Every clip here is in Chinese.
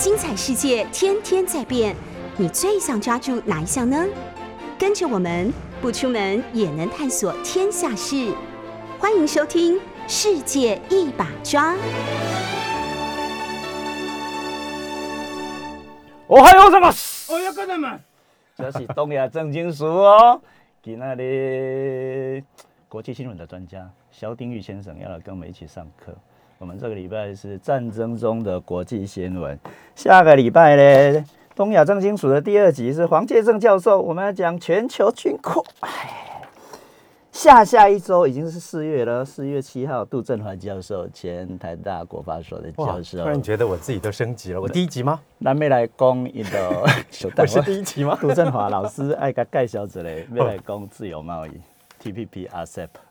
精彩世界天天在变，你最想抓住哪一项呢？跟着我们不出门也能探索天下事，欢迎收听《世界一把抓》。おはようございます。おはようございます。这是东亚正经书哦。今天的国际新闻的专家肖丁玉先生要来跟我们一起上课。 我们这个礼拜是战争中的国际新闻，下个礼拜呢，东亚正经署的第二集是黄介正教授，我们要讲全球军库。哎，下下一周已经是四月了，四月七号，杜振华教授，前台大国法所的教授，突然觉得我自己都升级了。我第一集吗？南美来攻一个，我是第一集吗？杜振华老师爱甲介绍一下，要来攻自由贸易，TPP、RCEP、呃，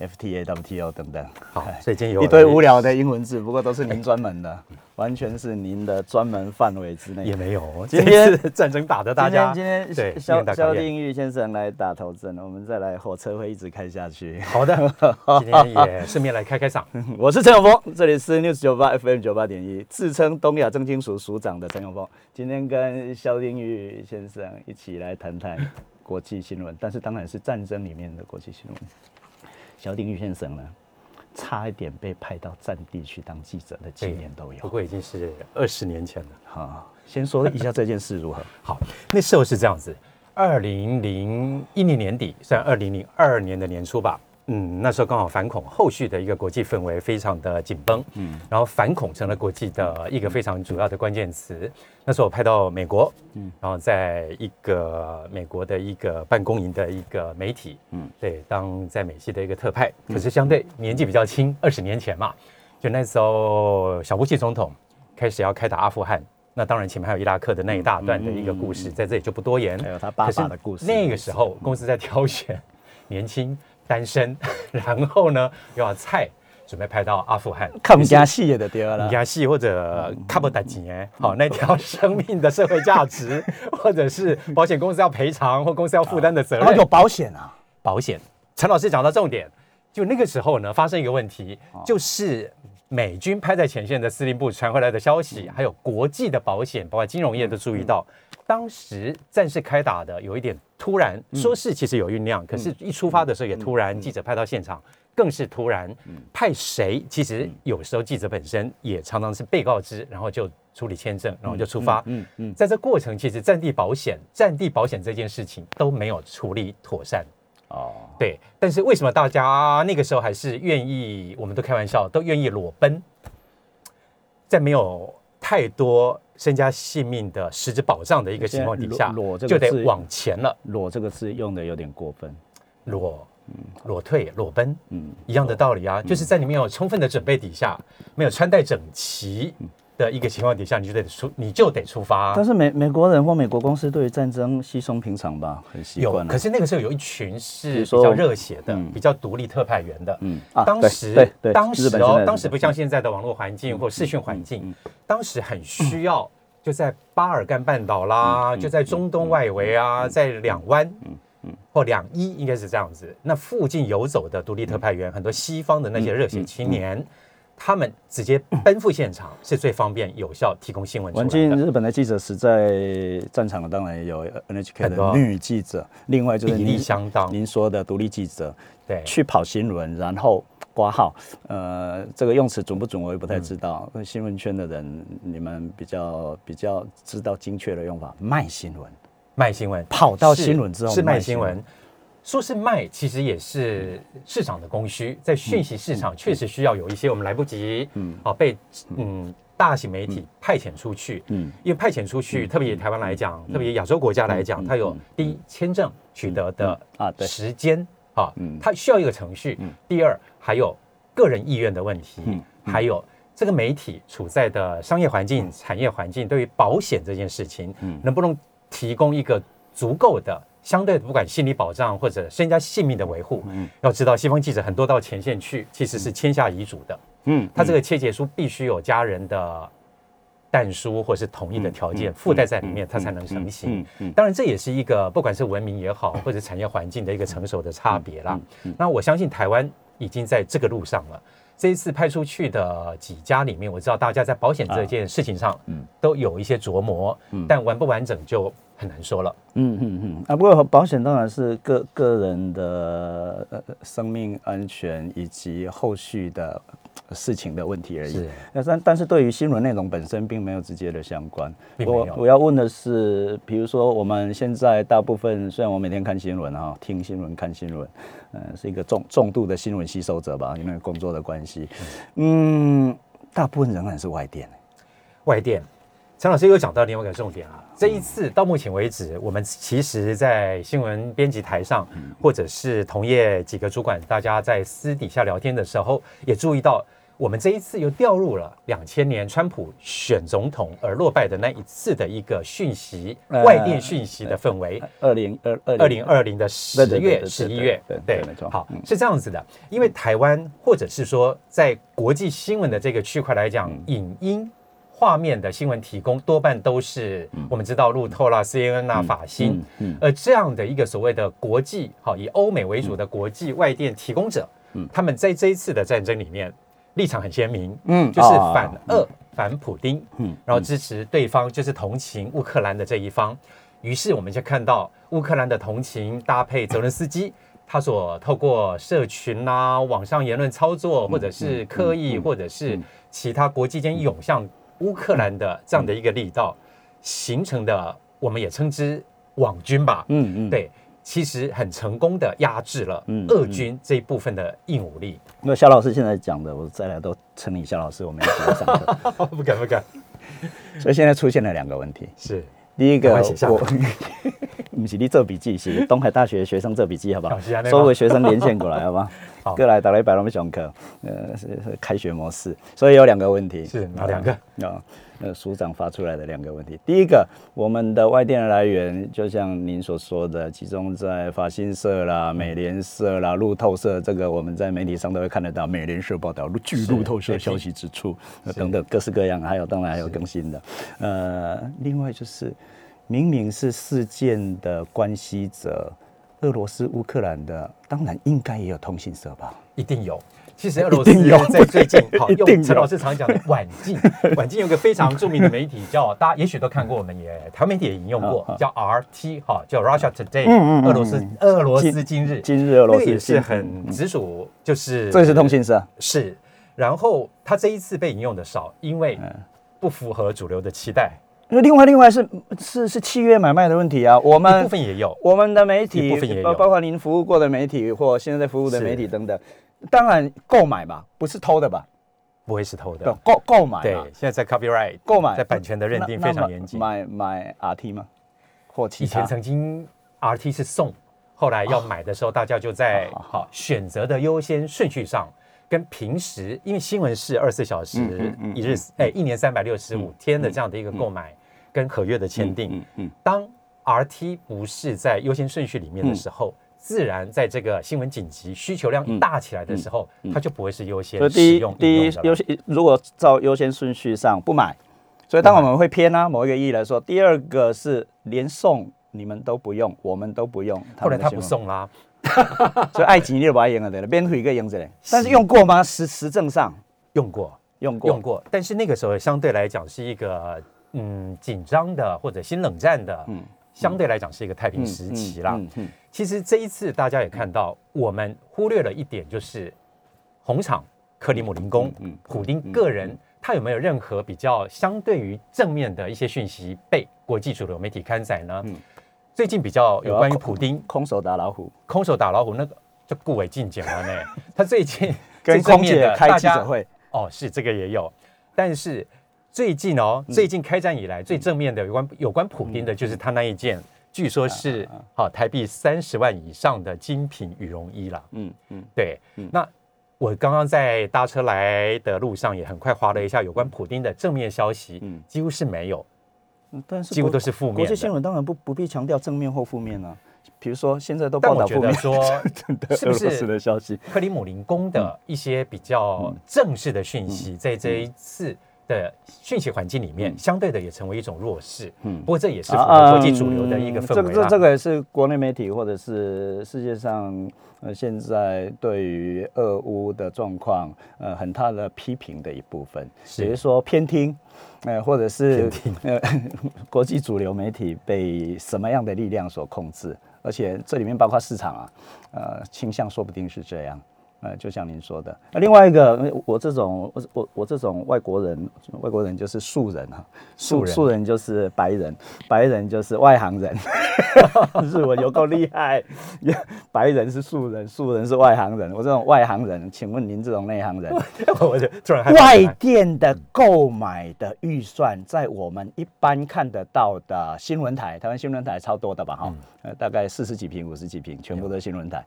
FTA、WTO 等等。好，所以今天有一堆无聊的英文字，不过都是您专 门的，完全是您的专门范围之内。也没有，今天这次战争打的大家今天今对天肖肖定玉先生来打头阵，我们再来，火车会一直开下去。好的，今天也顺便来开开嗓。我是陈永峰，这里是 News 九八 FM 九八点一，自称东亚正金署署长的陈永峰，今天跟肖定玉先生一起来谈谈国际新闻，但是当然是战争里面的国际新闻。肖定玉先生呢，差一点被派到战地去当记者的经验都有不。过已经是二十年前了。好，先说一下这件事如何？好，那时候是这样子，二零零一年年底，算二零零二年的年初吧。嗯，那时候刚好反恐，后续的一个国际氛围非常的紧绷，嗯，然后反恐成了国际的一个非常主要的关键词。那时候我派到美国，嗯，然后在一个美国的一个办公营的一个媒体，嗯，对，当在美系的一个特派，可是相对年纪比较轻，二十年前嘛，就那时候小布希总统开始要开打阿富汗。那当然，前面还有伊拉克的那一大段的一个故事，在这里就不多言。还有他爸爸的故事那个时候，公司在挑选年轻、单身，然后呢又要菜，准备派到阿富汗。看不加戏的对了。加戏或者看不打钱，好那条生命的社会价值，或者是保险公司要赔偿或公司要负担的责任，啊有保险啊，保险。陈老师讲到重点，就那个时候呢，发生一个问题，就是美军派在前线的司令部传回来的消息，还有国际的保险，包括金融业都注意到，当时战事开打的有一点突然，说是其实有酝酿，可是一出发的时候也突然，记者派到现场。更是突然派谁？其实有时候记者本身也常常是被告知，然后就处理签证，然后就出发。嗯嗯，在这过程，其实战地保险、战地保险这件事情都没有处理妥善。哦，对，但是为什么大家那个时候还是愿意？我们都开玩笑，都愿意裸奔，在没有太多身家性命的实质保障的一个情况底下，裸就得往前了，裸这个字用的有点过分。裸。裸退、裸奔，一样的道理啊，就是在你没有充分的准备底下，没有穿戴整齐的一个情况底下，你就得出，你就得出发。但是美美国人或美国公司对于战争稀松平常吧，很习有。可是那个时候有一群是比较热血的嗯，比较独立特派员的，嗯当时当时哦，当时不像现在的网络环境或视讯环境，当时很需要就在巴尔干半岛啦，就在中东外围啊，在两湾，或两伊应该是这样子。那附近游走的独立特派员，很多西方的那些热血青年。他们直接奔赴现场是最方便、有效提供新闻环境。日本的记者实在战场的，当然也有 NHK 的女记者，另外就是比例您相当您说的独立记者对，去跑新闻，然后挂号。呃，这个用词准不准我也不太知道。嗯新闻圈的人，你们比较比较知道精确的用法，卖新闻。卖新闻，跑到新闻之后是卖新闻。说是卖，其实也是市场的供需，在讯息市场确实需要有一些我们来不及，嗯，哦，被嗯。大型媒体派遣出去，嗯。嗯，因为派遣出去，特别以台湾来讲，特别以亚洲国家来讲，它有第一签证取得的啊对。时间啊嗯，它需要一个程序，第二还有个人意愿的问题，还有。这个媒体处在的商业环境、产业环境，对于保险这件事情，能不能提供一个足够的、相对的不管心理保障或者身家性命的维护？嗯要知道，西方记者很多到前线去，其实是签下遗嘱的。嗯，他这个切结书必须有家人的但书或是同意的条件附带在里面，它才能成型。当然，这也是一个不管是文明也好，或者产业环境的一个成熟的差别啦。那我相信台湾已经在这个路上了。这一次派出去的几家里面，我知道大家在保险这件事情上，嗯，都有一些琢磨，嗯，但完不完整就很难说了。嗯嗯嗯啊，不过保险当然是个个人的呃生命安全以及后续的事情的问题而已。是那但但是对于新闻内容本身并没有直接的相关。我我要问的是，比如说我们现在大部分虽然我每天看新闻啊，听新闻看新闻，嗯、是一个重重度的新闻吸收者吧，因为工作的关系，嗯，大部分仍然是外电。外电，陈老师又讲到另外一个重点啊。这一次到目前为止，我们其实，在新闻编辑台上，或者是同业几个主管，大家在私底下聊天的时候，也注意到，我们这一次又掉入了两千年川普选总统而落败的那一次的一个讯息，呃外电讯息的氛围。二零二二零二零的十月、十一月，对对对没错好嗯，是这样子的，因为台湾或者是说在国际新闻的这个区块来讲，嗯影音。画面的新闻提供多半都是我们知道路透啦、CNN 啦、法新。嗯，嗯。而这样的一个所谓的国际好以欧美为主的国际外电提供者，他们在这一次的战争里面立场很鲜明，嗯就是啊反俄、反普丁，嗯然后支持对方，就是同情乌克兰的这一方。于是我们就看到乌克兰的同情搭配泽伦斯基，他所透过社群啦、网上言论操作，或者是刻意，或者是其他国际间涌向乌克兰的这样的一个力道，形成的，我们也称之网军吧。嗯嗯，对，其实很成功的压制了嗯俄军这一部分的硬武力。那肖老师现在讲的，我再来都称你肖老师，我们一起来上课。不敢不敢，所以现在出现了两个问题，是第一个我。不是你做笔记，是东海大学学生做笔记，好不好所有学生连线过来，好不 好？好过来打了一百多上课，呃，是是开学模式，所以有两个问题。是哪两个？啊，呃，署长发出来的两个问题。第一个，我们的外电的来源，就像您所说的，集中在法新社啦、美联社啦、路透社，这个我们在媒体上都会看得到。美联社报道，据路透社消息指出，呃等等各式各样，还有当然还有更新的。呃，另外就是，明明是事件的关系者。俄罗斯、乌克兰的，当然应该也有通信社吧？一定有。其实俄罗斯在最近，好一定有用陈老师常讲的晚近，晚近有个非常著名的媒体叫大家也许都看过，我们也台湾媒体也引用过叫 RT 哈，叫 Russia Today，嗯嗯嗯俄罗斯俄罗斯今日，今日俄罗斯那个也是很直属，就是这是通讯社。是。然后他这一次被引用的少，因为嗯。不符合主流的期待，因为另外另外是是是契约买卖的问题啊，我一们部分也有。我们的媒一体包包括您服务过的媒体或现在在服务的媒体等等，当然购买吧，不是偷的吧？不会是偷的，，购购买对嘛，，现在在 copyright 购买在版权的认定非常严谨。买买 RT 吗？或其他以前？曾经 RT 是送，后来要买的时候，大家就在好好选择的优先顺序上，跟平时因为新闻是二十四小时一日哎一年三百六十五天的这样的一个购买跟合约的签订，当 RT 不是在优先顺序里面的时候。自然在这个新闻紧急需求量大起来的时候，它就不会是优先使所以第一用第一优先如果照优先顺序上不买，所以当我们会偏啊某一个意义来说，第二个是连送你们都不用，我们都不用，后来他不送啦，所以爱情你就把它用了对了，免费一个用着嘞。但是用过吗？实实证上？用过。用过，用过，但是那个时候相对来讲是一个嗯紧张的或者新冷战的，嗯相对来讲是一个太平时期啦。嗯嗯其实这一次大家也看到，我们忽略了一点，就是红场克里姆林宫，嗯普丁个人他有没有任何比较相对于正面的一些讯息被国际主流媒体刊载呢？嗯。最近比较有关于普丁空手打老虎，空手打老虎那个就顾伟进讲了呢，他最近 跟空姐开家记者会，哦，是这个也有，但是最近哦，嗯。最近开战以来最正面的有关有关普丁的，就是他那一件，据说是啊好台币三十万以上的精品羽绒衣啦。嗯嗯。对嗯，那我刚刚在搭车来的路上也很快划了一下有关普丁的正面消息，嗯。几乎是没有，嗯，但是几乎都是负面国际新的。闻当然不不必强调正面或负面啊，比如说现在都报道负面。得说，的 是不是？的消息，克里姆林宫的一些比较正式的讯息，在这一次的讯息环境里面，相对的也成为一种弱势。嗯不过这也是符合国际主流的一个氛围啦。这这个也是国内媒体或者是世界上呃现在对于俄乌的状况呃很大的批评的一部分，是比如说偏听。呃，或者是呃，国际主流媒体被什么样的力量所控制？而且这里面包括市场啊，呃，倾向说不定是这样。呃，就像您说的，那另外一个，呃我这种我我我这种外国人，外国人就是素人哈，素人。素人就是白人，白人就是外行人，日文有够厉害，白人是素人，素人是外行人，我这种外行人，请问您这种内行人，我就突然外起来电的购买的预算，在我们一般看得到的新闻台，台湾新闻台超多的吧？哈、呃，大概四十几平、五十几平，全部都是新闻台。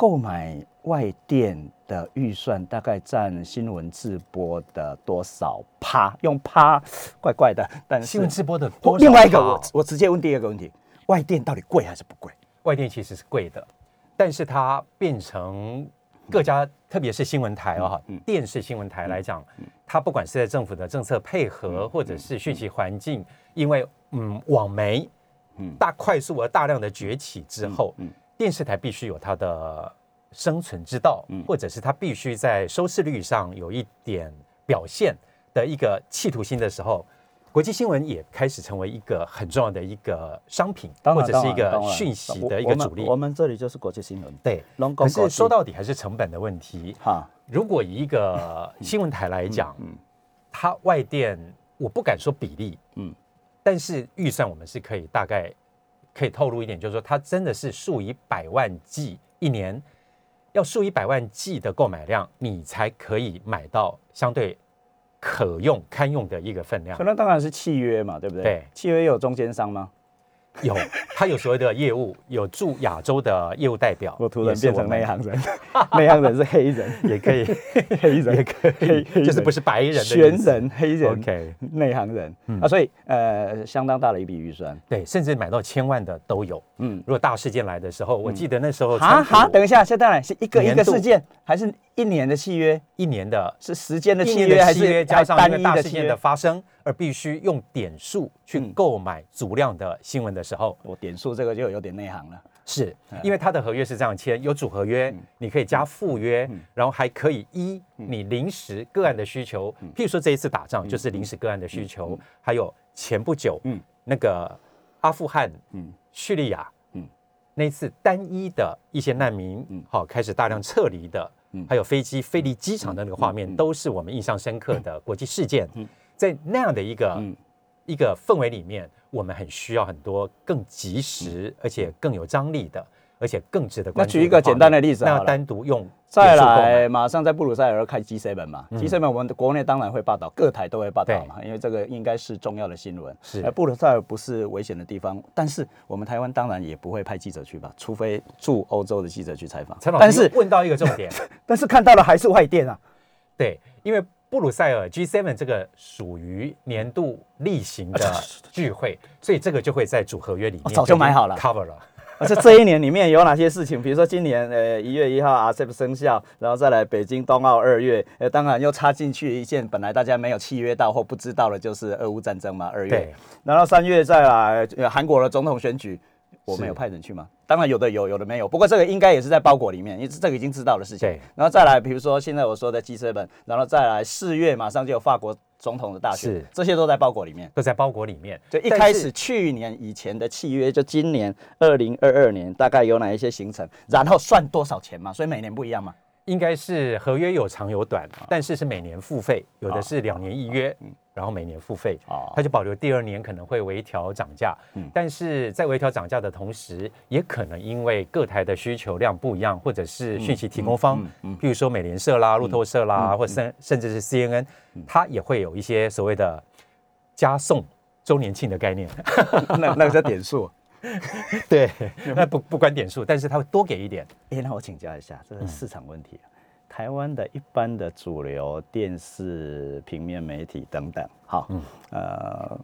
购买外电的预算大概占新闻直播的多少趴？用趴怪怪的，但是新闻直播的多少另外一个，我我直接问第二个问题：外电到底贵还是不贵？外电其实是贵的，但是它变成各家，特别是新闻台哦，嗯电视新闻台来讲，它不管是在政府的政策配合，或者是讯息环境，因为嗯网媒嗯。大快速而大量的崛起之后，嗯电视台必须有它的生存之道，嗯。或者是它必须在收视率上有一点表现的一个企图心的时候。国际新闻也开始成为一个很重要的一个商品，或者是一个讯息的一个主力。我们这里就是国际新闻，对，拢可是说到底还是成本的问题。哈，如果以一个新闻台来讲，嗯它外电我不敢说比例，嗯嗯，但是预算我们是可以大概可以透露一点，就是说它真的是数以百万计一年，要数以百万计的购买量，你才可以买到相对可用堪用的一个分量可。能当然是契约嘛，对不对？对契约有中间商吗？有，他有所谓的业务，有驻亚洲的业务代表，我突然变成内行人，内行人是黑人，也可以，黑人。也可以，就是不是白人的意思。玄人、黑人、OK，内行人。嗯。啊，所以呃，相当大的一笔预算。对，甚至买到千万的都有。嗯，如果大事件来的时候，我记得那时候川哈哈，普等一下，现在来是一个一个事件，还是一年的契约？一年的。是时间的契约，还是加上一个大事件的？发生，而必须用点数去嗯。购买足量的新闻的时候，我点数这个就有点内行了。是因为它的合约是这样签，有主合约，你可以加附约，然后还可以依你临时个案的需求，譬如说这一次打仗就是临时个案的需求，还有前不久嗯。那个阿富汗嗯、叙利亚嗯。那次单一的一些难民嗯，好开始大量撤离的嗯，还有飞机飞离机场的那个画面，都是我们印象深刻的国际事件。在那样的一个嗯。一个氛围里面，我们很需要很多更及时，而且更有张力的，而且更值得关注。那举一个简单的例子那要单独用再来，马上在布鲁塞尔开 G7 嘛、g 7我们的国内当然会报道，各台都会报道嘛，因为这个应该是重要的新闻。是。而布鲁塞尔不是危险的地方，但是我们台湾当然也不会派记者去吧，除非驻欧洲的记者去采访。陈。老但是问到一个重点，但是看到的还是外电啊，对，因为布鲁塞尔 G7 这个属于年度例行的聚会，所以这个就会在主合约里面哦早就买好了 cover 了。而且这一年里面有哪些事情？比如说今年呃一月一号 RCEP 生效，然后再来北京冬奥二月，呃当然又插进去一件本来大家没有契约到或不知道的，就是俄乌战争嘛，二月。然后三月再来呃韩国的总统选举，我们有派人去吗？当然有的有，有的没有。不过这个应该也是在包裹里面，因为这个已经知道的事情对。然后再来，比如说现在我说的 G7，然后再来四月马上就有法国总统的大选是，这些都在包裹里面。都在包裹里面。就一开始去年以前的契约，就今年二零二二年大概有哪一些行程，然后算多少钱嘛？所以每年不一样嘛。应该是合约有长有短，啊但是是每年付费，有的是两年一约，然后每年付费哦，它就保留第二年可能会微调涨价，但是在微调涨价的同时，也可能因为各台的需求量不一样，或者是讯息提供方，譬如说美联社啦、路透社啦，或甚甚至是 CNN，它也会有一些所谓的加送周年庆的概念，那那个叫点数。对，那不不关点数，但是他会多给一点，哎、那我请教一下，这是市场问题、啊。台湾的一般的主流电视、平面媒体等等，好，呃，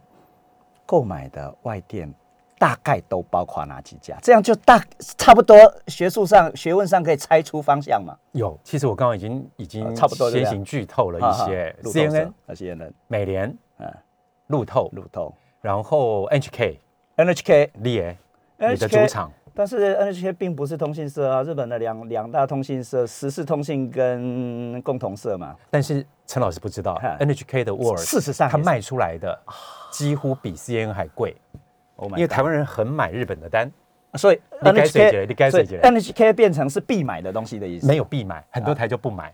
购买的外电大概都包括哪几家？这样就大差不多学术上、学问上可以猜出方向嘛？有，其实我刚刚已经已经呃差不多先行剧透了一些，CNN、那些人，美联、嗯，路透，路透、然后 NHK、NHK，立野，你的主场。但是 NHK 并不是通信社啊，日本的两两大通信社，时事通信跟共同社嘛。但是陈老师不知道，NHK 的 Word，事实上它卖出来的几乎比 CNN 还贵，Oh 因为台湾人很买日本的单，所以你该谁觉得 NHK，你该所以谁觉得 NHK 变成是必买的东西的意思。没有必买，很多啊台就不买。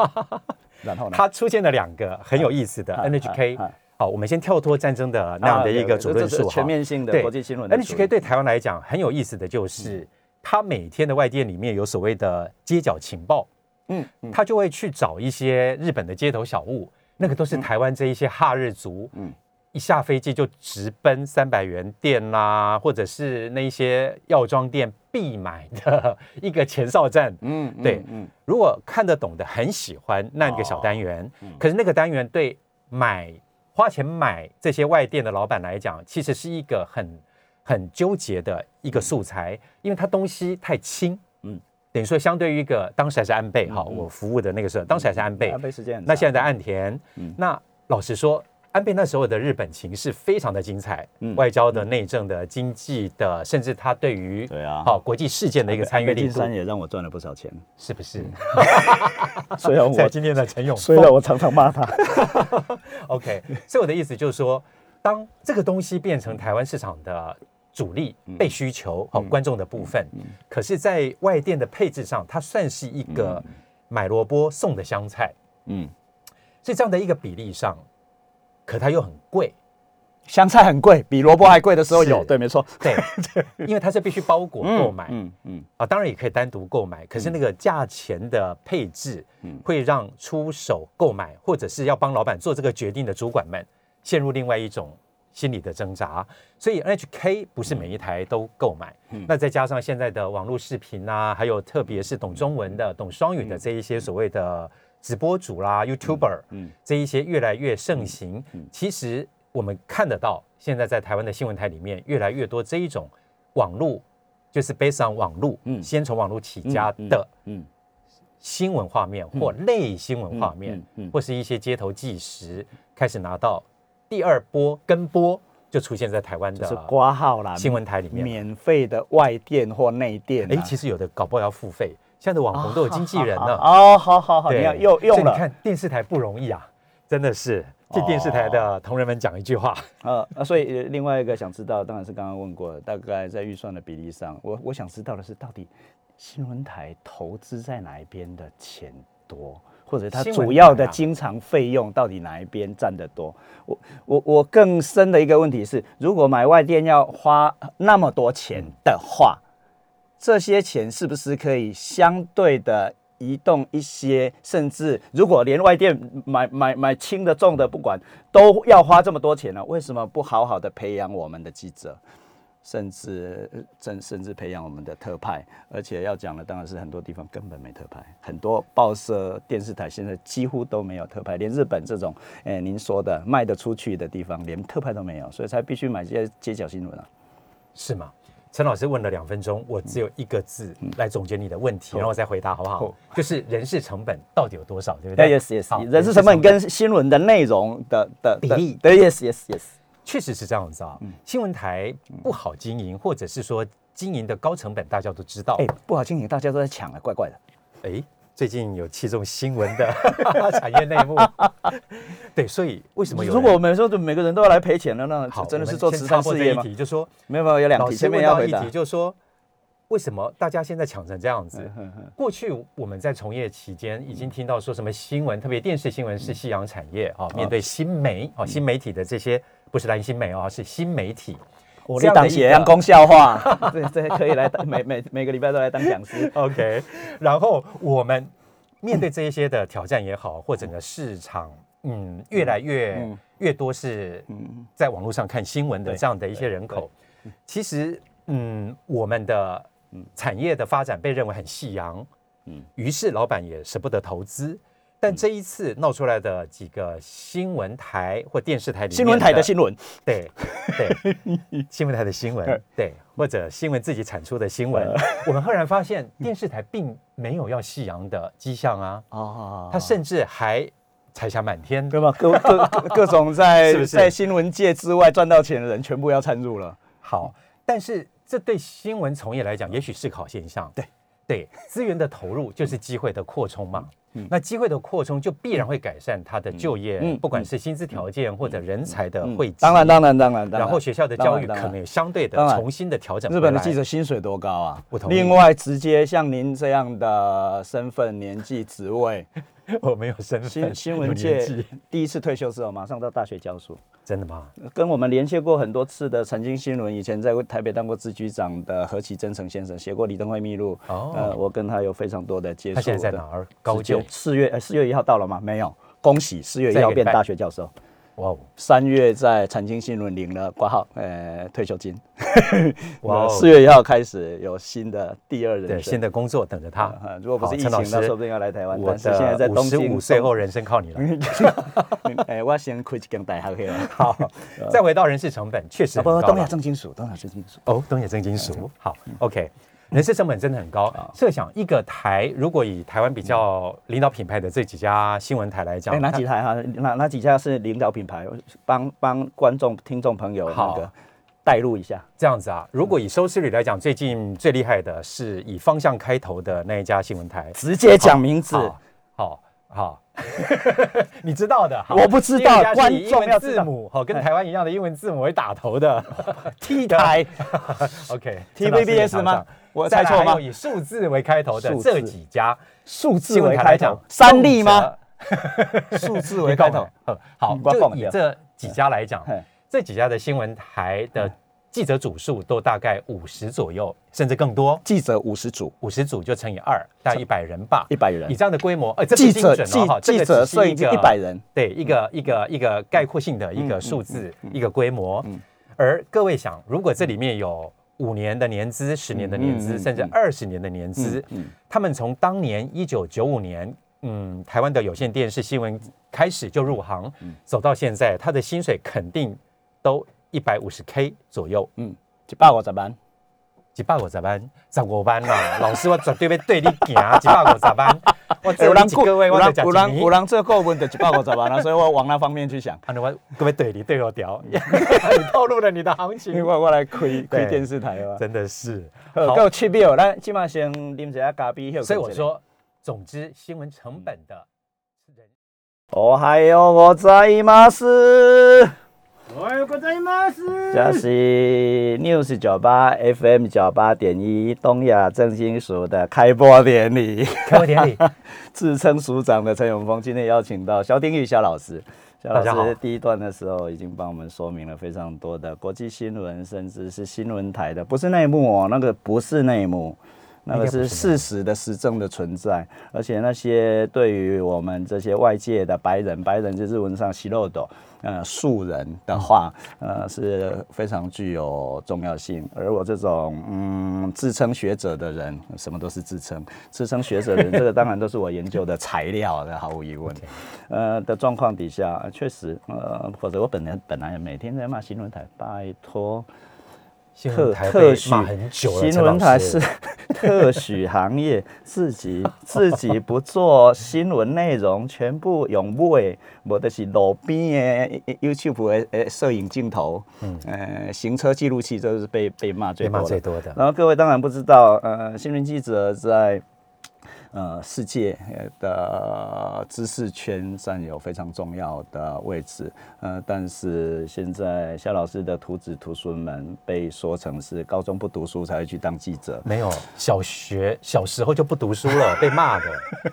然后呢？它出现了两个很有意思的啊 NHK 啊。好，我们先跳脱战争的那样的一个主论述哈，啊全面性的对国际新闻的处理。NHK 对台湾来讲很有意思的就是，它每天的外电里面有所谓的街角情报，嗯嗯。他就会去找一些日本的街头小物，那个都是台湾这一些哈日族，嗯。一下飞机就直奔三百元店啦，或者是那些药妆店必买的 一个前哨站。嗯对嗯。如果看得懂的很喜欢那个小单元，可是那个单元对买花钱买这些外店的老板来讲，其实是一个很很纠结的一个素材，因为它东西太轻，嗯。嗯，等于说相对于一个当时还是安倍哈，我服务的那个时候，当时还是安倍，安倍时间那现在在岸田，嗯。那老实说。安倍那时候的日本情势非常的精彩，嗯。外交的、内政的、经济的，甚至他对于对啊。好国际事件的一个参与力度。北京山，也让我赚了不少钱，是不是？虽然我今天的陈勇虽然我常常骂他，OK，所以我的意思就是说，当这个东西变成台湾市场的主力、被需求、好、观众的部分，可是，在外电的配置上，它算是一个买萝卜送的香菜，嗯，所以这样的一个比例上，可它又很贵，香菜很贵，比萝卜还贵的时候有，是对，没错，对，因为它是必须包裹购买。嗯嗯啊，当然也可以单独购买，可是那个价钱的配置，会让出手购买或者是要帮老板做这个决定的主管们陷入另外一种心理的挣扎。所以 NHK 不是每一台都购买，那再加上现在的网络视频啊，还有特别是懂中文的、懂双语的这一些所谓的直播主啦、YouTuber，嗯这一些越来越盛行。其实我们看得到，现在在台湾的新闻台里面，越来越多这一种网络，就是 based on 网络，嗯。先从网络起家的嗯新闻画面或类新闻画面或是一些街头纪实，开始拿到第二波跟播，就出现在台湾就是的挂号啦，新闻台里面。免费的外电或内电啊，哎，其实有的搞不好要付费，现在的网红都有经纪人了。哦，好好好，对你要又用了，所以你看电视台不容易啊，真的是替电视台的同仁们讲一句话。呃，呃所以呃另外一个想知道，当然是刚刚问过，大概在预算的比例上，我我想知道的是，到底新闻台投资在哪一边的钱多，或者它主要的经常费用到底哪一边占得多？我我我更深的一个问题是，如果买外电要花那么多钱的话，这些钱是不是可以相对的移动一些？甚至如果连外电买买买轻的重的不管，都要花这么多钱呢？为什么不好好的培养我们的记者？甚至甚甚至培养我们的特派，而且要讲的当然是很多地方根本没特派，很多报社、电视台现在几乎都没有特派，连日本这种，诶、您说的卖得出去的地方，连特派都没有，所以才必须买这些街角新闻啊。是吗？陈老师问了两分钟，我只有一个字来总结你的问题，然后我再回答好不好？好？就是人事成本到底有多少，对不对？Yes 好 yes，人事成本跟新闻的内容的的的比例。对 yes yes yes，确实是这样子啊。嗯。新闻台不好经营，或者是说经营的高成本，大家都知道。哎、不好经营，大家都在抢啊，怪怪的。哎，最近有器重新闻的 产业内幕，对，所以为什么有？如果我们说每个人都要来赔钱了，那好，真的是做慈善事业题，就说没有没有，有两题，前面要回答。题就是说，为什么大家现在抢成这样子？嗯过去我们在从业期间已经听到说什么新闻，特别电视新闻是夕阳产业啊，面对新媒啊新媒体的这些不是蓝新媒啊，是新媒体。我这样的一的当写个样功笑话，这这可以来当每每每个礼拜都来当讲师。OK，然后我们面对这一些的挑战也好，或整个市场，嗯，越来越、嗯越多是在网络上看新闻的对这样的一些人口，其实，嗯，我们的产业的发展被认为很夕阳，嗯，于是老板也舍不得投资。但这一次闹出来的几个新闻台或电视台里面新闻台的新闻，对对，新闻台的新闻，对，或者新闻自己产出的新闻，我们赫然发现电视台并没有要夕阳的迹象啊，哦。它甚至还彩霞满天，对吧？各各各 各种在在新闻界之外赚到钱的人，全部要参入了。好，但是这对新闻从业来讲，也许是个好现象。对。对，资源的投入就是机会的扩充嘛。嗯那机会的扩充就必然会改善他的就业，嗯不管是薪资条件或者人才的汇集。当然，当然，当然，然。然后学校的教育可能有相对的重新的调整。日本的记者，薪水多高啊？不同另外，直接像您这样的身份、年纪、职位，我没有身份，新新闻界第一次退休之后，马上到大学教书。真的吗？跟我们连线过很多次的曾经新闻，以前在台北当过支局长的何其真诚先生，写过李登辉秘录。哦呃，我跟他有非常多的接触。他现在在哪儿？高就。四月呃四月一号到了吗？没有，恭喜四月一号变大学教授。哇哦，三月在财经新闻领了挂号，呃，退休金。哇哦四月一号开始有新的第二人对，生。新的工作等着他。呃如果不是疫情，那说不定要来台湾。我但是现在在东京，十五岁后人生靠你了。哎，我先开一间大学去了。好，再回到人事成本，确实啊不，东亚重金属，东亚重金属。哦，东亚正金属。好，OK，人事成本真的很高。设想一个台，如果以台湾比较领导品牌的这几家新闻台来讲，哎，哪几台哈？哪哪几家是领导品牌？帮帮观众、听众朋友那好个带入一下。这样子啊？如果以收视率来讲，最近最厉害的是以方向开头的那一家新闻台。直接讲名字，好，好，你知道的。我不知道观众要字母，好，跟台湾一样的英文字母为打头的 T 台 OK TVBS 吗？我猜错吗？以数字为开头的这几家数字为开头三例吗？数字为开头。呃 好就以这几家来讲嘿，这几家的新闻台的记者组数都大概五十左右，甚至更多。记者五十组，五十组就乘以二，大概一百人吧。一百人以。这样的规模，呃，记者记记者、是一个一百，人，对，一个一个一个概括性的一个数字，一个规模。而各位想，如果这里面有五年的年资、十年的年资，甚至二十年的年资，他们从当年一九九五年，嗯，台湾的有线电视新闻开始就入行，走到现在，他的薪水肯定都一百五十 K 左右，嗯，一百五十万。一百五十万，十五万啦。老师，我绝对要对你行，一百五十万，我只有你一个月，有我人有人就讲一年。有人这顾问的一百五十万啊，所以我往那方面去想。啊，那我各位对你对我屌，你透露了你的行因为情，我我来开开对电视台啊，真的是好，好够七秒，咱起码先啉一下咖啡。休息一下，所以我说，总之新闻成本的人おはようございます。 おはようございます。这是 News 九八 FM 九八点一东亚正金属的开播典礼。开会典礼，自称署长的陈永峰，今天邀请到萧丁玉萧老师。萧大家好老师第一段的时候已经帮我们说明了非常多的国际新闻，甚至是新闻台的，不是内幕哦，那个不是内幕。 那个是事实的实证的存在，而且那些对于我们这些外界的白人，白人就是文上西漏斗，呃，素人的话，呃，是非常具有重要性。而我这种嗯自称学者的人，什么都是自称，自称学者的人，这个当然都是我研究的材料的，毫无疑问。呃的状况底下，确实，呃，否则我本来本来每天在骂新闻台，拜托。新特特许很久了，新闻台是 特许行业，自己自己不做新闻内容，全部用买，无就是路边的 YouTube 的呃摄影镜头，嗯，呃，行车记录器，这是被被骂最被骂多的。最多的。然后各位当然不知道，呃，新闻记者在呃世界的知识圈占有非常重要的位置，呃，但是现在夏老师的徒子徒孙们被说成是高中不读书才会去当记者，没有，小学小时候就不读书了，被骂的，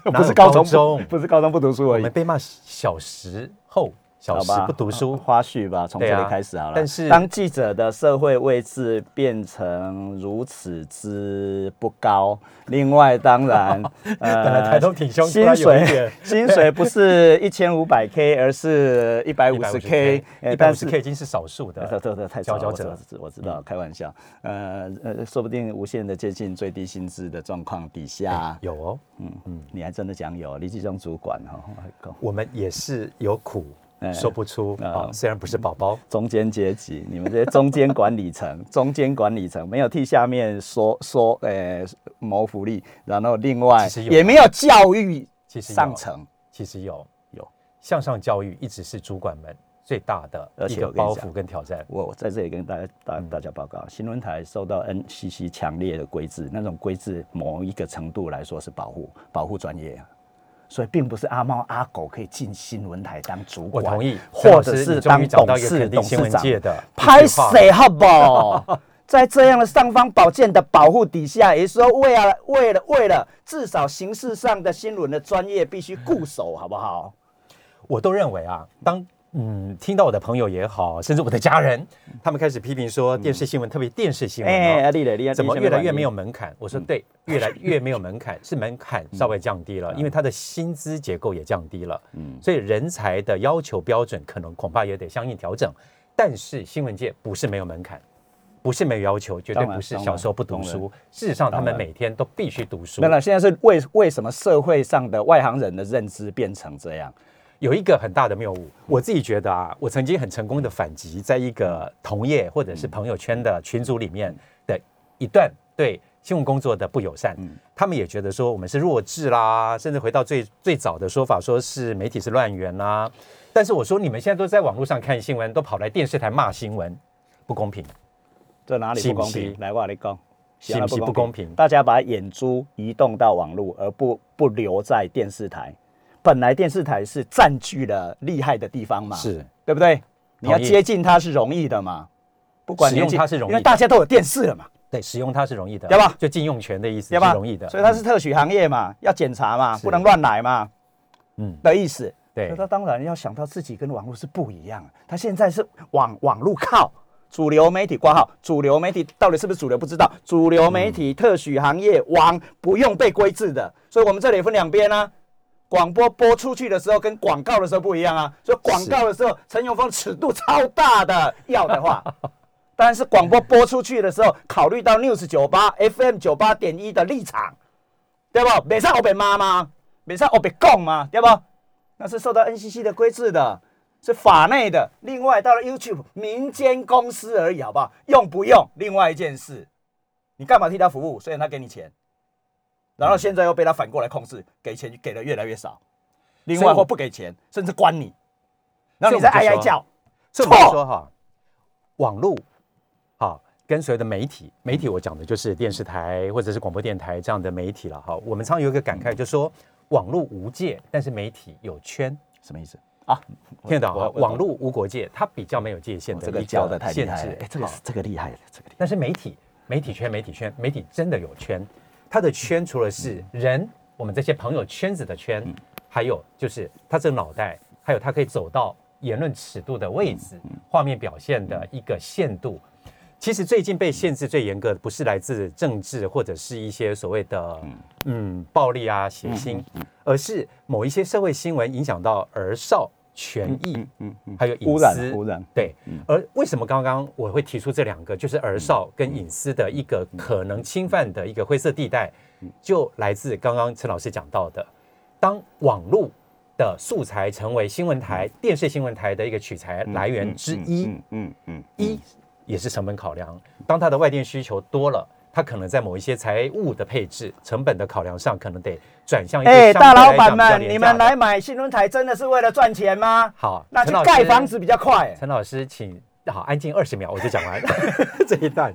不是高中中？不不是高中不读书而已我们，被骂小时候小时不读书，花絮吧，从这里开始好了。但是当记者的社会位置变成如此之不高，另外当然，呃，抬头挺胸，薪水 薪水不是一千五百 K，而是一百五十 K，一百五十 K 已经是少数的，对对太少了。我知道，开玩笑，呃呃，说不定无限的接近最低薪资的状况底下有哦，嗯嗯，你还真的讲有，李继忠主管哈，我们也是有苦。说不出啊，虽然不是宝宝，中间阶级，你们这些中间管理层，中间管理层没有替下面说说，呃，谋福利，然后另外也没有教育，其实上层其实有有。向上教育一直是主管们最大的一个包袱跟挑战。我在这里跟大家大大家报告，新闻台受到 NCC 强烈的规制，那种规制某一个程度来说是保护保护专业啊。所以并不是阿猫阿狗可以进新闻台当主管，我同意，或者是当董事、董事长的拍谁好不好？在这样的尚方宝剑的保护底下，也是说为了为了为了至少形式上的新闻的专业必须固守，好不好？我都认为啊，当。嗯，听到我的朋友也好，甚至我的家人，他们开始批评说电视新闻，特别电视新闻，哎，厉害厉害，怎么越来越没有门槛？我说对，越来越没有门槛，是门槛稍微降低了，因为他的薪资结构也降低了，嗯，所以人才的要求标准可能恐怕也得相应调整。但是新闻界不是没有门槛，不是没有要求，绝对不是小时候不读书。事实上，他们每天都必须读书。没了，现在是为为什么社会上的外行人的认知变成这样？有一个很大的谬误，我自己觉得啊，我曾经很成功的反击，在一个同业或者是朋友圈的群组里面的一段对新闻工作的不友善，他们也觉得说我们是弱智啦，甚至回到最最早的说法，说是媒体是乱源啦。但是我说你们现在都在网络上看新闻，都跑来电视台骂新闻，不公平，在哪里不公平？来，我来讲，信不不公平？大家把眼珠移动到网络，而不不留在电视台。本来电视台是占据了厉害的地方嘛，是对不对？你要接近它是容易的嘛，不管使用它是容易，因为大家都有电视了嘛。对，使用它是容易的，对吧？就禁用权的意思，对吧？容易的，所以它是特许行业嘛，要检查嘛，不能乱来嘛，嗯的意思。对，他当然要想到自己跟网络是不一样。他现在是往网络靠主流媒体挂号，主流媒体到底是不是主流不知道。主流媒体特许行业网不用被规制的，所以我们这里分两边呢。广播播出去的时候跟广告的时候不一样啊，所以广告的时候陈永峰尺度超大的，要的话，当然是广播播出去的时候考虑到 News 九八 FM 九八点一的立场，对不？没上我被骂吗？没上我被供吗？对不？那是受到 NCC 的规制的，是法内的。另外到了 YouTube 民间公司而已，好不好？用不用另外一件事，你干嘛替他服务？虽然他给你钱。然后现在又被他反过来控制，给钱给的越来越少，另外或不给钱，甚至关你，然后你在哀哀叫。错说哈，网络好跟随的媒体，媒体我讲的就是电视台或者是广播电台这样的媒体了哈。我们常有一个感慨，就说网络无界，但是媒体有圈，什么意思啊？听得懂？网络无国界，它比较没有界限的，这个教的太厉害了。哎，这个这个厉害了，这个。但是媒体，媒体圈，媒体圈，媒体真的有圈。他的圈除了是人，我们这些朋友圈子的圈，还有就是他这个脑袋，还有他可以走到言论尺度的位置，画面表现的一个限度。其实最近被限制最严格的，不是来自政治或者是一些所谓的嗯。暴力啊血腥，而是某一些社会新闻影响到儿少。权益，嗯嗯，还有隐私，污染，对。而为什么刚刚我会提出这两个，就是儿少跟隐私的一个可能侵犯的一个灰色地带，就来自刚刚陈老师讲到的，当网络的素材成为新闻台、电视新闻台的一个取材来源之一，嗯嗯，一也是成本考量。当它的外电需求多了。他可能在某一些财务的配置、成本的考量上，可能得转向一些。哎，大老板们，你们来买新轮台真的是为了赚钱吗？好，那去盖房子比较快。陈老师，请好安静二十秒，我就讲完 这一段。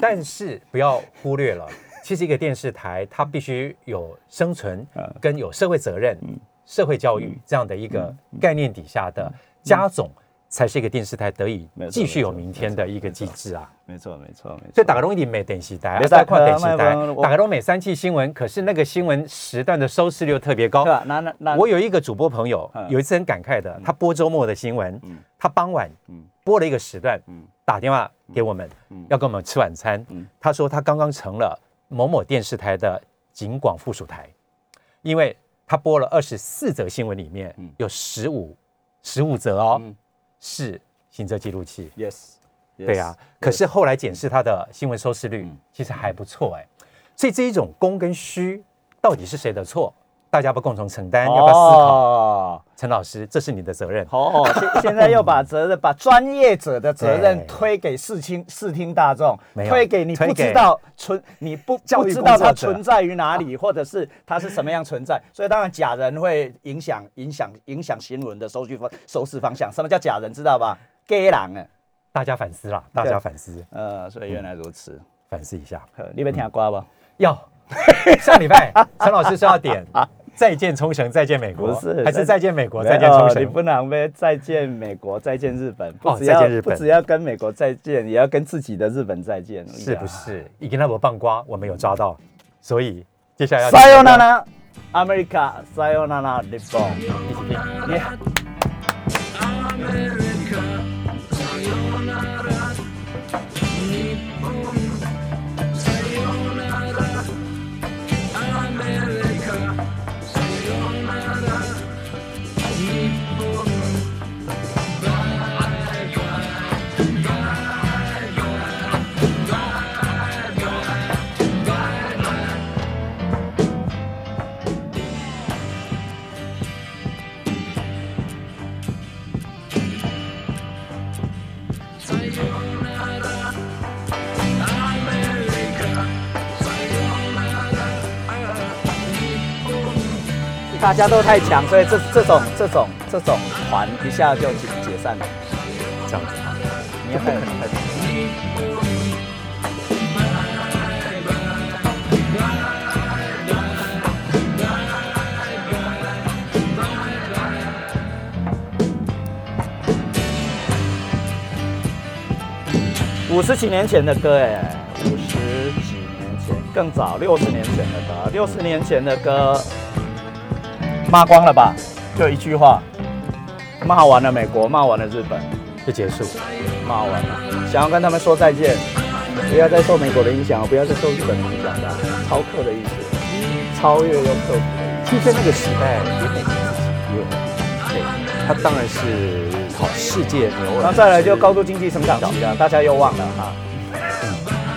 但是不要忽略了，其实一个电视台它必须有生存跟有社会责任、社会教育这样的一个概念底下的加总。才是一个电视台得以继续有明天的一个机制啊。没错没错没错。所以大家都一定没电视台，没大家看电视没台没没，大家都每三期新闻，可是那个新闻时段的收视率特别高？那那那我有一个主播朋友嗯，有一次很感慨的，他播周末的新闻，他傍晚嗯。播了一个时段嗯，打电话给我们，要跟我们吃晚餐。嗯。他说他刚刚成了某某电视台的警广附属台，因为他播了二十四则新闻，里面嗯。有十五十五则哦。嗯是行车记录器。yes，对啊，可是后来检视它的新闻收视率嗯其实还不错哎，所以这一种公跟虚到底是谁的错？大家不共同承担？要不要思考？哦陈老师，这是你的责任。哦，现现在又把责任，把专业者的责任推给视听 视听大众，推给你不知道存，你不不知道它存在于哪里，或者是它是什么样存在，所以当然假人会影响影响影响新闻的收据方收视方向。什么叫假人，知道吧？gay 狼啊，大家反思啦，大家反思，呃，所以原来如此。反思一下。呵你们听歌不？要下礼拜陈老师是要点再见冲绳，再见美国，不是还是再见美国，再见冲绳？你不能呗，再见美国，再见日本，不哦只要、再见日本不只要跟美国再见，也要跟自己的日本再见，是不是？伊根那伯棒瓜，我们有抓到，所以接下来要 Sayonara America, Sayonara Nippon。一起听。Yeah. 大家都太强，所以这这种这种这种团一下就解解散了。这样子啊，你看，很五十几年前的歌哎，五十几年前更早，六十年前的歌，六十年前的歌骂光了吧？就一句话，骂完了美国，骂完了日本，就结束。骂完了，想要跟他们说再见，不要再受美国的影响，不要再受日本的影响了，超克的意思，超越又克服的意思。其实，在那个时代，也美国自己也有，对，他当然是好世界牛耳。然后再来就高度经济成长期了，大家又忘了哈。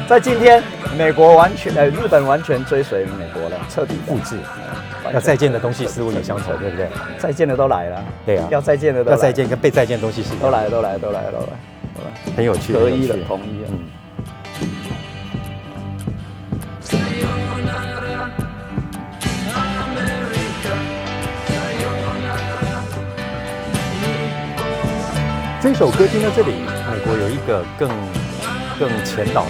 在今天，美国完全呃日本完全追随美国了，彻底复制，完全要再见的东西似乎也相同，对不对？再见的都来了，对啊，要再见的都来要再见跟被再见的东西是都来了都来了都来了都来了，很有趣，合一了统一了。嗯，这首歌听到这里，美国有一个更更前导的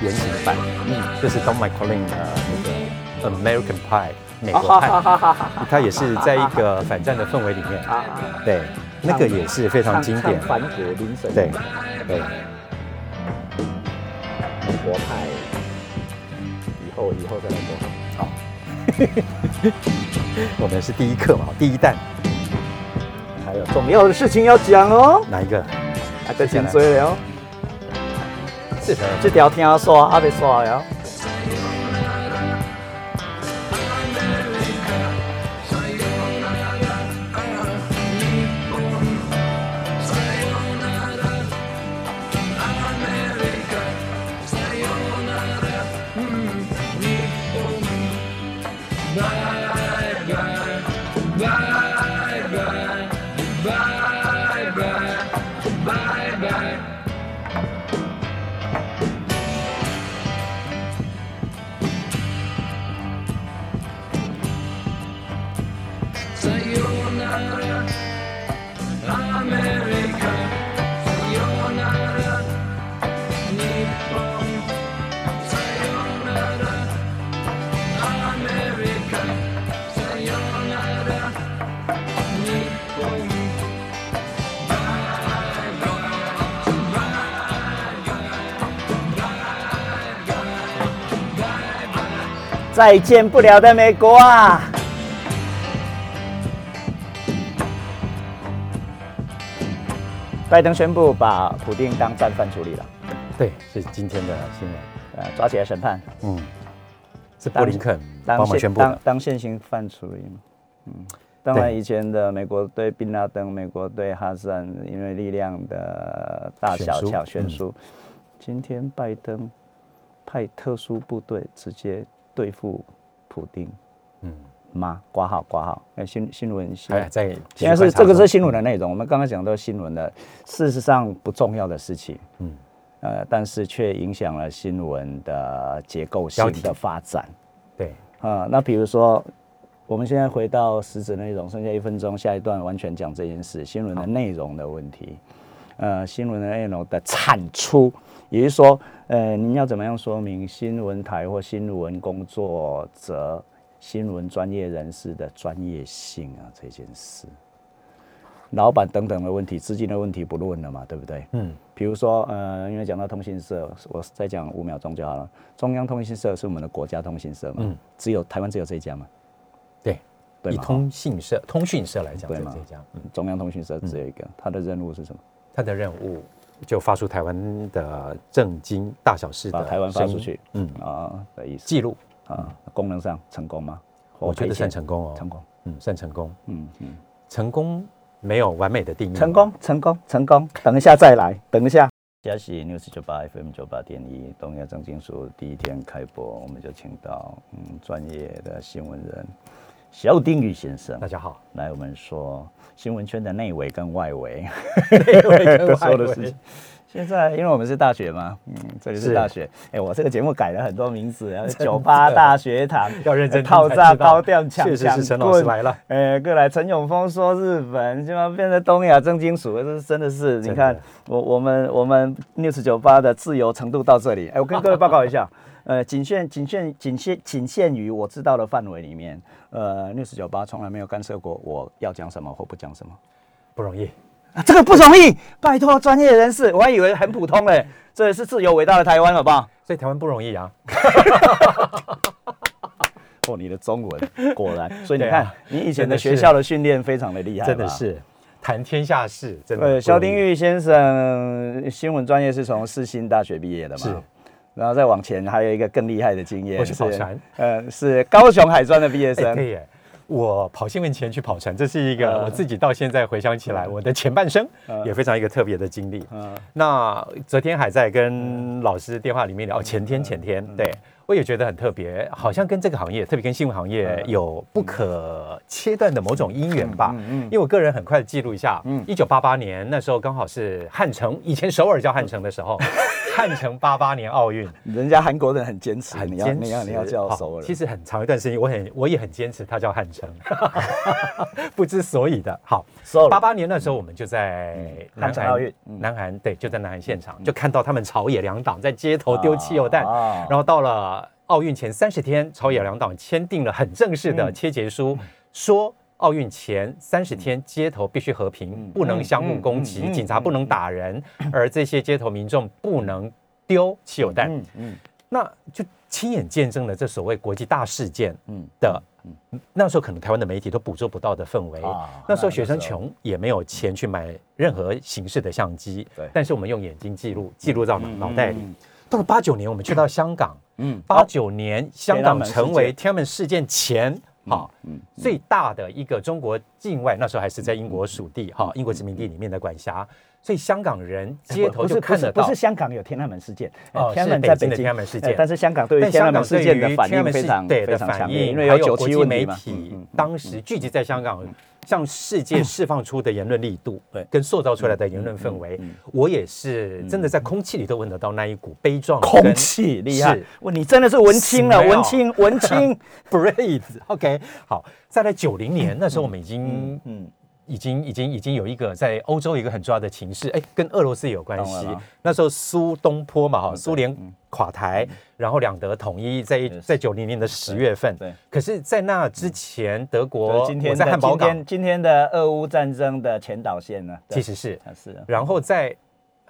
原型版，嗯，就是 Don McLean 的那个 American Pie 美国派，它也是在一个反战的氛围里面，啊，对，那个也是非常经典。唱，反国灵神，对对，美国派，以后以后再来说。好，我们是第一课嘛，第一弹，还有重要的事情要讲哦，哪一个？还在紧追了。这条听刷还没刷了再见不了的美国啊！拜登宣布把普丁当战犯处理了，对，是今天的新闻。呃，抓起来审判，嗯，是布林肯帮宣布的。现当当现行犯处理嘛。嗯，当然以前的美国对宾拉登、美国对哈桑，因为力量的大小悬殊强悬殊，今天拜登派特殊部队直接对付普丁，嗯，吗？挂号挂号，哎，新新闻新哎，在现在是这个是新闻的内容，我们刚刚讲到新闻的，事实上不重要的事情，嗯。嗯，呃，但是却影响了新闻的结构性的发展。对，啊、那比如说，我们现在回到实质内容，剩下一分钟，下一段完全讲这件事，新闻的内容的问题，呃，新闻的内容的产出，也就是说，呃，您要怎么样说明新闻台或新闻工作者、新闻专业人士的专业性啊，这件事，老板等等的问题，资金的问题不论了嘛，对不对？嗯，比如说，呃，因为讲到通讯社，我再讲五秒钟就好了。中央通讯社是我们的国家通讯社嘛，嗯只有台湾只有这一家嘛，对，以？通信社、通讯社来讲，对嘛这一家，嗯中央通讯社只有一个，它的任务是什么？它的任务就发出台湾的政经大小事的把台湾发出去，嗯，啊的意思。记录，啊，功能上成功吗？我觉得算成功哦，成功，嗯，算成功，嗯嗯，成功没有完美的定义，成功，成功，成功。等一下再来，等一下。嘉喜 News 九八 FM 九八点一东亚正经书第一天开播，我们就请到嗯专业的新闻人小丁宇先生。大家好，来我们说新闻圈的内围跟外围跟 都说外围的事情。现在因为我们是大学嘛，嗯，这里是是。大学。哎、我这个节目改了很多名字，酒吧大学堂，要认真听套炸高调抢抢是陈老师来了，呃，过来陈永峰说日本，现在变成东亚重金属，这真的是，你看我我们我们 News 酒吧的自由程度到这里。哎，我跟各位报告一下，呃，仅限仅限仅限仅限于我知道的范围里面，呃，News 酒吧从来没有干涉过我要讲什么或不讲什么。不容易，啊这个不容易，拜托专业人士，我还以为很普通嘞，这是自由伟大的台湾，好不好？所以台湾不容易啊，哦，你的中文果然，所以你看，你以前的学校的训练非常的厉害，真的。是谈天下事，真的呃，易。萧丁玉先生新闻专业是从世新大学毕业的嘛？是。然后再往前还有一个更厉害的经验，我去跑船，呃，是高雄海专的毕业哎，生。可。以耶。我跑新闻前去跑船，这是一个呃我自己到现在回想起来，我的前半生也非常一个特别的经历。嗯。那昨天还在跟老师电话里面聊，前天前天，对我也觉得很特别，好像跟这个行业，特别跟新闻行业有不可切断的某种因缘吧。因为我个人很快的记录一下，一九八八年那时候刚好是汉城，以前首尔叫汉城的时候，汉城八八年奥运。人家韩国人很坚持，你要很坚持，你要你要叫好首尔。其实很长一段时间，我很我也很坚持，他叫汉城，不知所以的。好，八八年那时候我们就在南城奥运嗯南韩对，就在南韩现场，就看到他们朝野两党在街头丢汽油弹，啊然后到了奥运前三十天，朝野两党签订了很正式的切结书，说。奥运前三十天，街头必须和平，不能相互攻击，警察不能打人，而这些街头民众不能丢汽油弹。嗯嗯那就亲眼见证了这所谓国际大事件嗯的，那时候可能台湾的媒体都捕捉不到的氛围。啊那时候学生穷，也没有钱去买任何形式的相机，对。但是我们用眼睛记录，记录到脑袋里。嗯。到了八九年，我们去到香港，嗯八九年香港成为天天安门事件前。好，嗯。最大的一个中国境外，那时候还是在英国属地哈，英国殖民地里面的管辖，所以香港人街头不就是看得到。不是。香港有天安门事件，哦呃天安门在北京。天安门事件。呃但是香港对于天安门事件的反应非常非常强反烈，应，还因为有九国际媒。体当时聚集在香港，向世界释放出的言论力度，对跟塑造出来的言论氛围，我也是真的在空气里都闻得到那一股悲壮的空跟气厉害。是，哇，你真的是文青了文青文青，breathe。OK，好，再来九零年那时候我们已经嗯，已经已经已经有一个在欧洲一个很重要的情势，哎，跟俄罗斯也有关系。那时候苏东坡嘛，哈，嗯苏联垮台，然后两德统一，在 Yes 在九零年的十月份。对。可是，在那之前，德就国今天我在的汉堡港。今天今天的俄乌战争的前导线呢，其实是，啊是的，然后在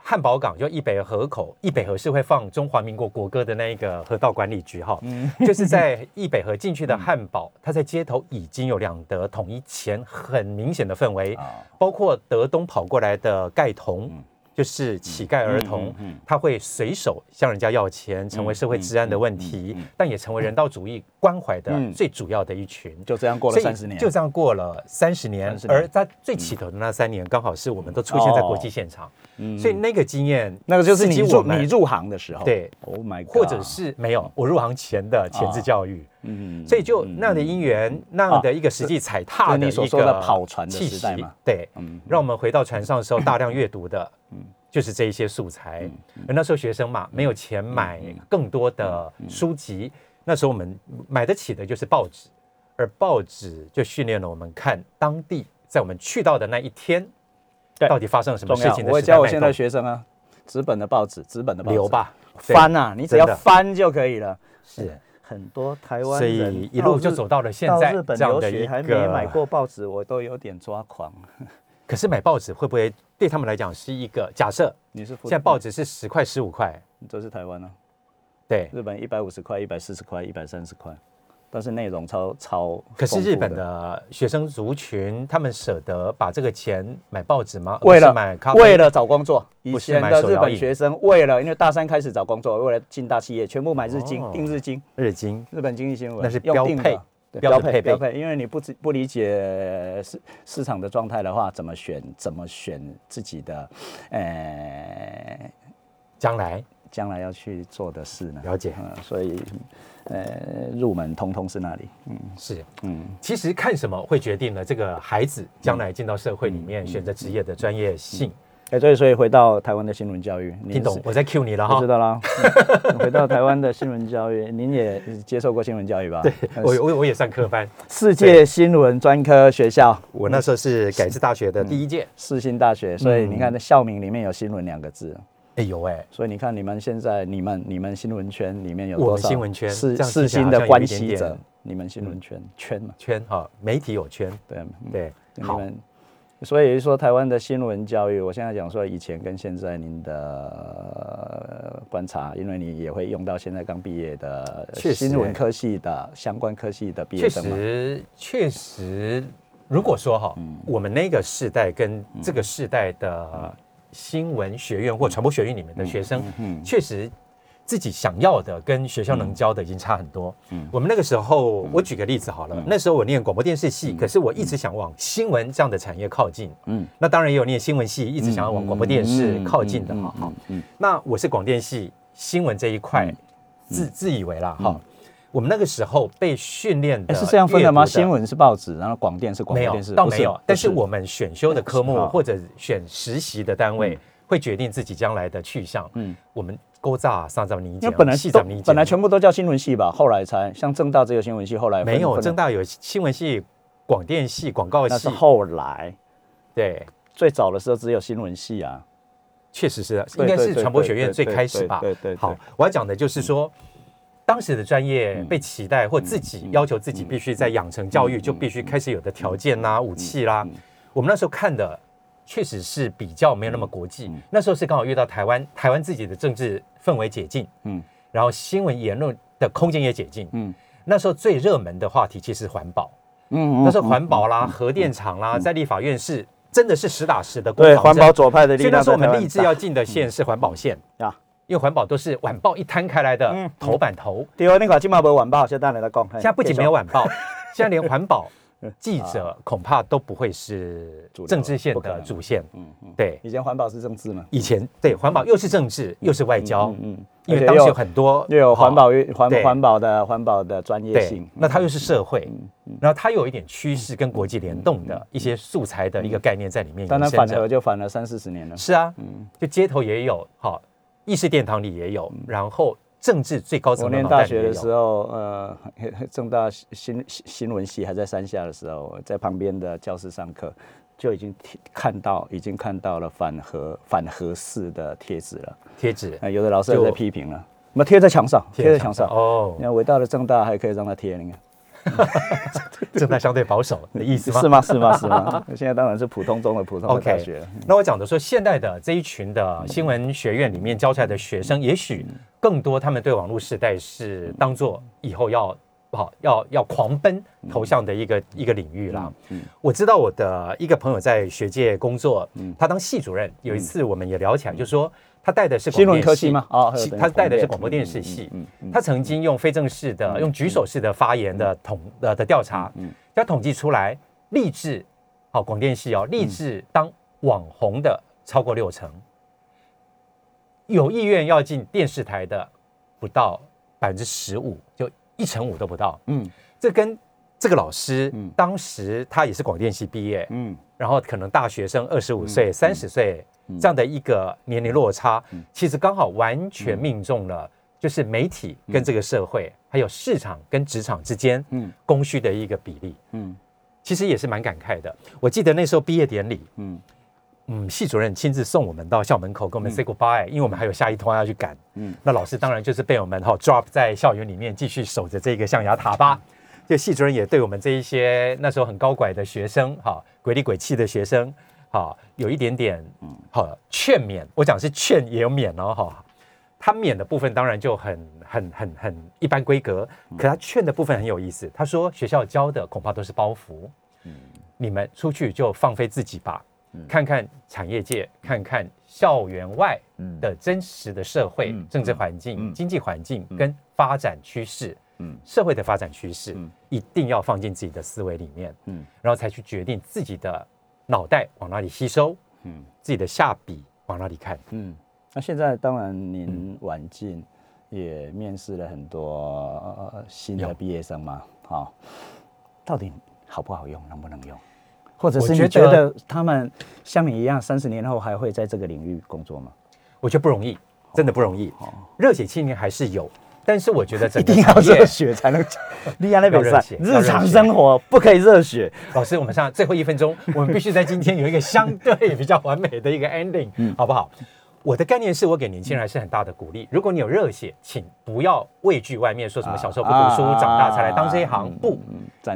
汉堡港就一北河口，一北河是会放中华民国国歌的那一个河道管理局哈，就是在一北河进去的汉堡，它在街头已经有两德统一前很明显的氛围，啊。包括德东跑过来的盖童。就是乞丐儿童，他会随手向人家要钱，成为社会治安的问题，但也成为人道主义关怀的嗯最主要的一群。就这样过了三十年，就这样过了三十年而在最起头的那三年，刚好是我们都出现在国际现场，嗯所以那个经验，那个就是你入你入行的时候，对，Oh my God，或者是没有我入行前的前置教育，嗯所以就那样的因缘，那样的一个实际踩踏的一个你所说的跑船的气息时代嘛，对，嗯。让我们回到船上的时候大量阅读的，就是这一些素材。而那时候学生嘛，没有钱买更多的书籍，那时候我们买得起的就是报纸，而报纸就训练了我们看当地在我们去到的那一天，对到底发生了什么。事情的我教我现在学生啊，纸本的报纸，纸本的报纸。留吧，翻啊，你只要翻就可以了。是。很多台湾所以一路就走到了现在日本留学还没个买过报纸，我都有点抓狂。可是买报纸会不会对他们来讲是一个假设？你是现在报纸是十块、十五块，这是台湾啊，对。日本一百五十块、一百四十块、一百三十块，但是内容超超。可是日本的学生族群，他们舍得把这个钱买报纸吗？为了买咖啡，为了找工作，以前的日本学生为了因为大三开始找工作，为了进大企业，全部买日经哦，订日经，日经。日本经济新闻那是标配标配标配，因为你不知不理解市市场的状态的话，怎么选怎么选自己的，呃，将来？将来要去做的事呢？了解。嗯，所以，呃，入门通通是那里，嗯是。嗯，其实看什么会决定了这个孩子将来进到社会里面选择职业的专业性。哎，所以所以回到台湾的新闻教育，您是？听懂我在 cue 你了哈我知。道啦。嗯 回到台湾的新闻教育，您也接受过新闻教育吧？对，我我我也上科班，世界新闻专科学校，我那时候是改制大学的第一届。世新大学，所以你嗯看那校名里面有新闻两个字。哎有哎，所以你看，你们现在你们你们新闻圈里面有我多少们新闻圈世这样世听起来好像有新的关系者？你们新闻圈圈嘛？圈哈，媒体有圈，对嗯对，好，你们，所以说台湾的新闻教育，我现在讲说以前跟现在您的呃观察，因为你也会用到现在刚毕业的新闻科系的相关科系的毕业生嘛。实确实，如果说哈，我们那个世代跟这个世代的新闻学院或传播学院里面的学生，确实。自己想要的跟学校能教的已经差很多。我们那个时候，我举个例子好了，那时候我念广播电视系，可是我一直想往新闻这样的产业靠近。嗯，那当然也有念新闻系，一直想要往广播电视靠近的哈。好，那我是广电系新闻这一块，自自以为啦哈。我们那个时候被训练的哎，是这样分的吗？新闻是报纸，然后广电是广没有播电视，，倒没有。但是我们选修的科目啊或者选实习的单位，会决定自己将来的去向。嗯，我们勾炸上怎么理解？因为本来都细怎么理解？本来全部都叫新闻系吧，后来才像正大只有新闻系，后来分没有，正大有新闻系、广电系、广告系那是，后来，对，最早的时候只有新闻系啊。确实是，对应该是对传播学院最开始吧。对对对对好，我要讲的就是说，当时的专业被期待或自己要求自己必须在养成教育，就必须开始有的条件啦、武器啦。我们那时候看的确实是比较没有那么国际。那时候是刚好遇到台湾，台湾自己的政治氛围解禁，嗯，然后新闻言论的空间也解禁，嗯。那时候最热门的话题其实是环保，嗯那时候环保啦、核电厂啦，在立法院是真的是实打实的攻对环保左派的力量所以那时候我们立志要进的线是环保线呀。因为环保都是晚报一摊开来的嗯头版头，对哦，那个金马博晚报，现在来来讲，现现在不仅没有晚报，现在连环保记者 恐怕都不会是政治线的主线。嗯嗯。对，以前环保是政治嘛，以前对环保又是政治又是外交，嗯，因为当时有很多又有环保好环环保的环保的专业性，，那它又是社会，然后它有一点趋势跟国际联动的一些素材的一个概念在里面单单延伸着。反核就反了三四十年了。是啊，就街头也有，好，议事殿堂里也有，然后政治最高层我念大。学的时候，呃，正大新新新闻系还在山下的时候，在旁边的教室上课，就已经听看到，已经看到了反核反核式的贴纸了。贴纸啊，有的老师还就在批评了，那么贴在墙上，贴在墙上。哦你，看，伟大的正大还可以让他贴，你看，正在相对保守的意思吗？是吗？是吗？是吗？现在当然是普通中的普通的大学了。那我讲的说，现代的这一群的新闻学院里面教出来的学生，也许更多他们对网络时代是当做以后要好要要狂奔投向的一个一个领域啦。我知道我的一个朋友在学界工作，他当系主任，有一次我们也聊起来，就说。他带的是新闻科技吗？哦，他带的是广播电视系。他曾经用非正式的、用举手式的发言的统呃的调查，他统计出来，立志好广电系哦，立志当网红的超过六成，有意愿要进电视台的不到百分之十五，就一成五都不到。嗯，这跟这个老师当时他也是广电系毕业，嗯，然后可能大学生二十五岁、三十岁。这样的一个年龄落差，其实刚好完全命中了，就是媒体跟这个社会，还有市场跟职场之间，嗯，供需的一个比例，嗯，其实也是蛮感慨的。我记得那时候毕业典礼，嗯嗯，系主任亲自送我们到校门口，跟我们 say goodbye，因为我们还有下一通要去赶，嗯，那老师当然就是被我们哈 drop 在校园里面，继续守着这个象牙塔吧。就系主任也对我们这一些那时候很高拐的学生，哈，鬼里鬼气的学生。好，有一点点，嗯，好劝勉，我讲是劝也有免哦，哈，他免的部分当然就很很很很一般规格，可他劝的部分很有意思。他说学校教的恐怕都是包袱，嗯，你们出去就放飞自己吧，看看产业界，看看校园外的真实的社会、政治环境、经济环境跟发展趋势，嗯，社会的发展趋势，一定要放进自己的思维里面，嗯，然后才去决定自己的。脑袋往哪里吸收？嗯，自己的下笔往哪里看？嗯，那现在当然您晚进也面试了很多新的毕业生嘛，好，到底好不好用，能不能用？或者是你觉得他们像你一样，三十年后还会在这个领域工作吗？我觉得不容易，真的不容易。热血青年还是有。但是我觉得 一定要热血才能厉害那比赛。日常生活不可以热血。老师，我们上最后一分钟，我们必须在今天有一个相对比较完美的一个 ending，好不好？我的概念是我给年轻人还是很大的鼓励。如果你有热血，请不要畏惧外面说什么小时候不读书，长大才来当这一行。不，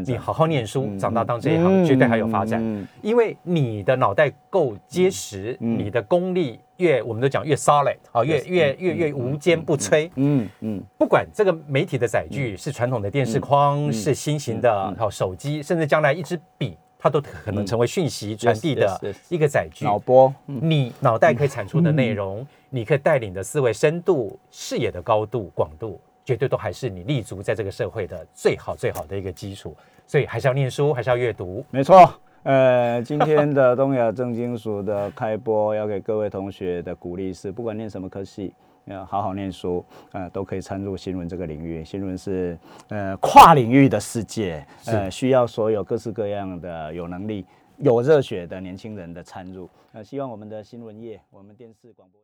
你好好念书，长大当这一行绝对还有发展。因为你的脑袋够结实，你的功力越，我们都讲越 solid，好，越越越越无坚不摧。嗯嗯，不管这个媒体的载具是传统的电视框，是新型的好手机，甚至将来一支笔。它都可能成为讯息传递的一个载具。脑波，你脑袋可以产出的内容，你可以带领的思维深度、视野的高度、广度，绝对都还是你立足在这个社会的最好最好的一个基础。所以还是要念书，还是要阅读。没错。呃，今天的东亚正金属的开播，要给各位同学的鼓励是：不管念什么科系。要好好念书，呃，都可以参入新闻这个领域。新闻是呃跨领域的世界，呃，需要所有各式各样的有能力、有热血的年轻人的参入。呃，希望我们的新闻业，我们电视广播。